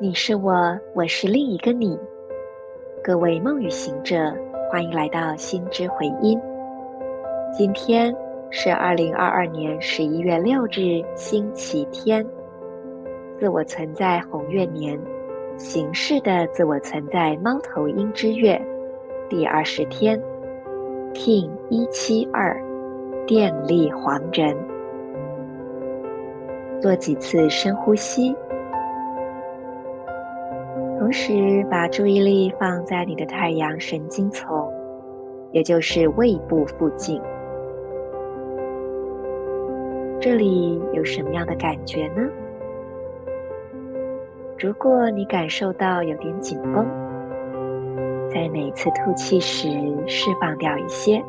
你是我，我是另一个你。各位梦与行者，欢迎来到心之回音。今天是二零二二年十一月六日，星期天。自我存在红月年，形式的自我存在猫头鹰之月，第二十天，King 一七二，电力黄人。做几次深呼吸。同时，把注意力放在你的太阳神经丛，也就是胃部附近。这里有什么样的感觉呢？如果你感受到有点紧绷，在每次吐气时释放掉一些。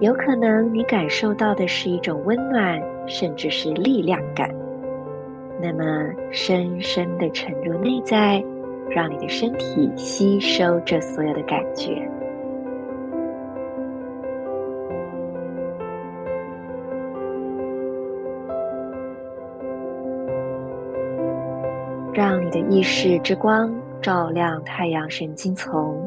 有可能你感受到的是一种温暖，甚至是力量感。那么，深深的沉入内在，让你的身体吸收这所有的感觉，让你的意识之光照亮太阳神经丛，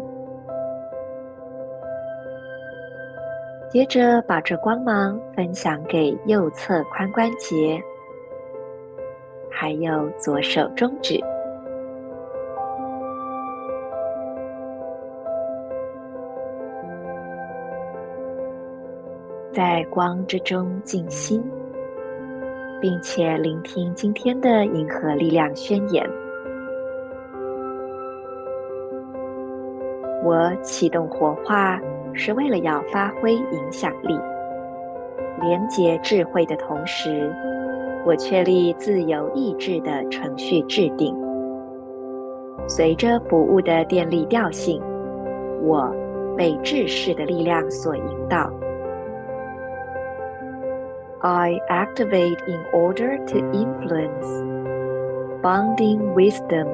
接着把这光芒分享给右侧髋关节。还有左手中指，在光之中静心，并且聆听今天的银河力量宣言。我启动活化，是为了要发挥影响力，连接智慧的同时。我确立自由意志的程序制定，随着不误的电力调性，我被智识的力量所引导。I activate in order to influence, bonding wisdom.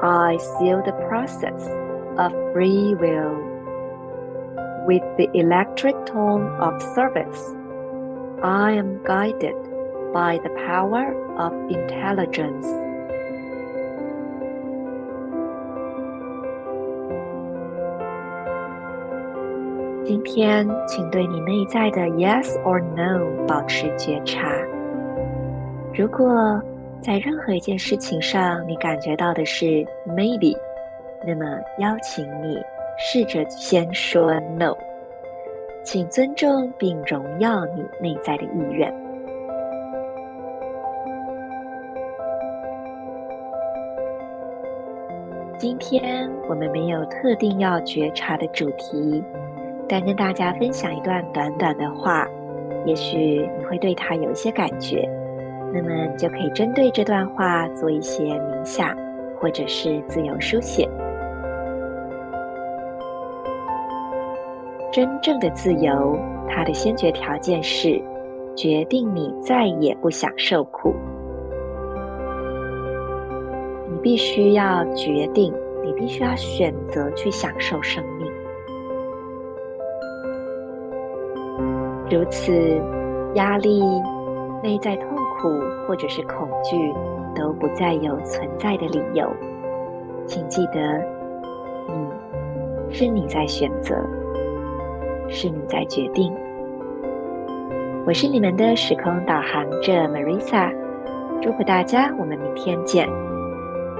I seal the process of free will with the electric tone of service. I am guided. By the power of intelligence，今天，请对你内在的 Yes or No 保持觉察。如果在任何一件事情上，你感觉到的是 Maybe，那么邀请你试着先说 No，请尊重并荣耀你内在的意愿。今天我们没有特定要觉察的主题，但跟大家分享一段短短的话，也许你会对它有一些感觉。那么就可以针对这段话做一些冥想，或者是自由书写。真正的自由，它的先决条件是决定你再也不想受苦。必须要决定，你必须要选择去享受生命。如此，压力、内在痛苦或者是恐惧都不再有存在的理由。请记得，你是你在选择，是你在决定。我是你们的时空导航者 Marisa，祝福大家，我们明天见。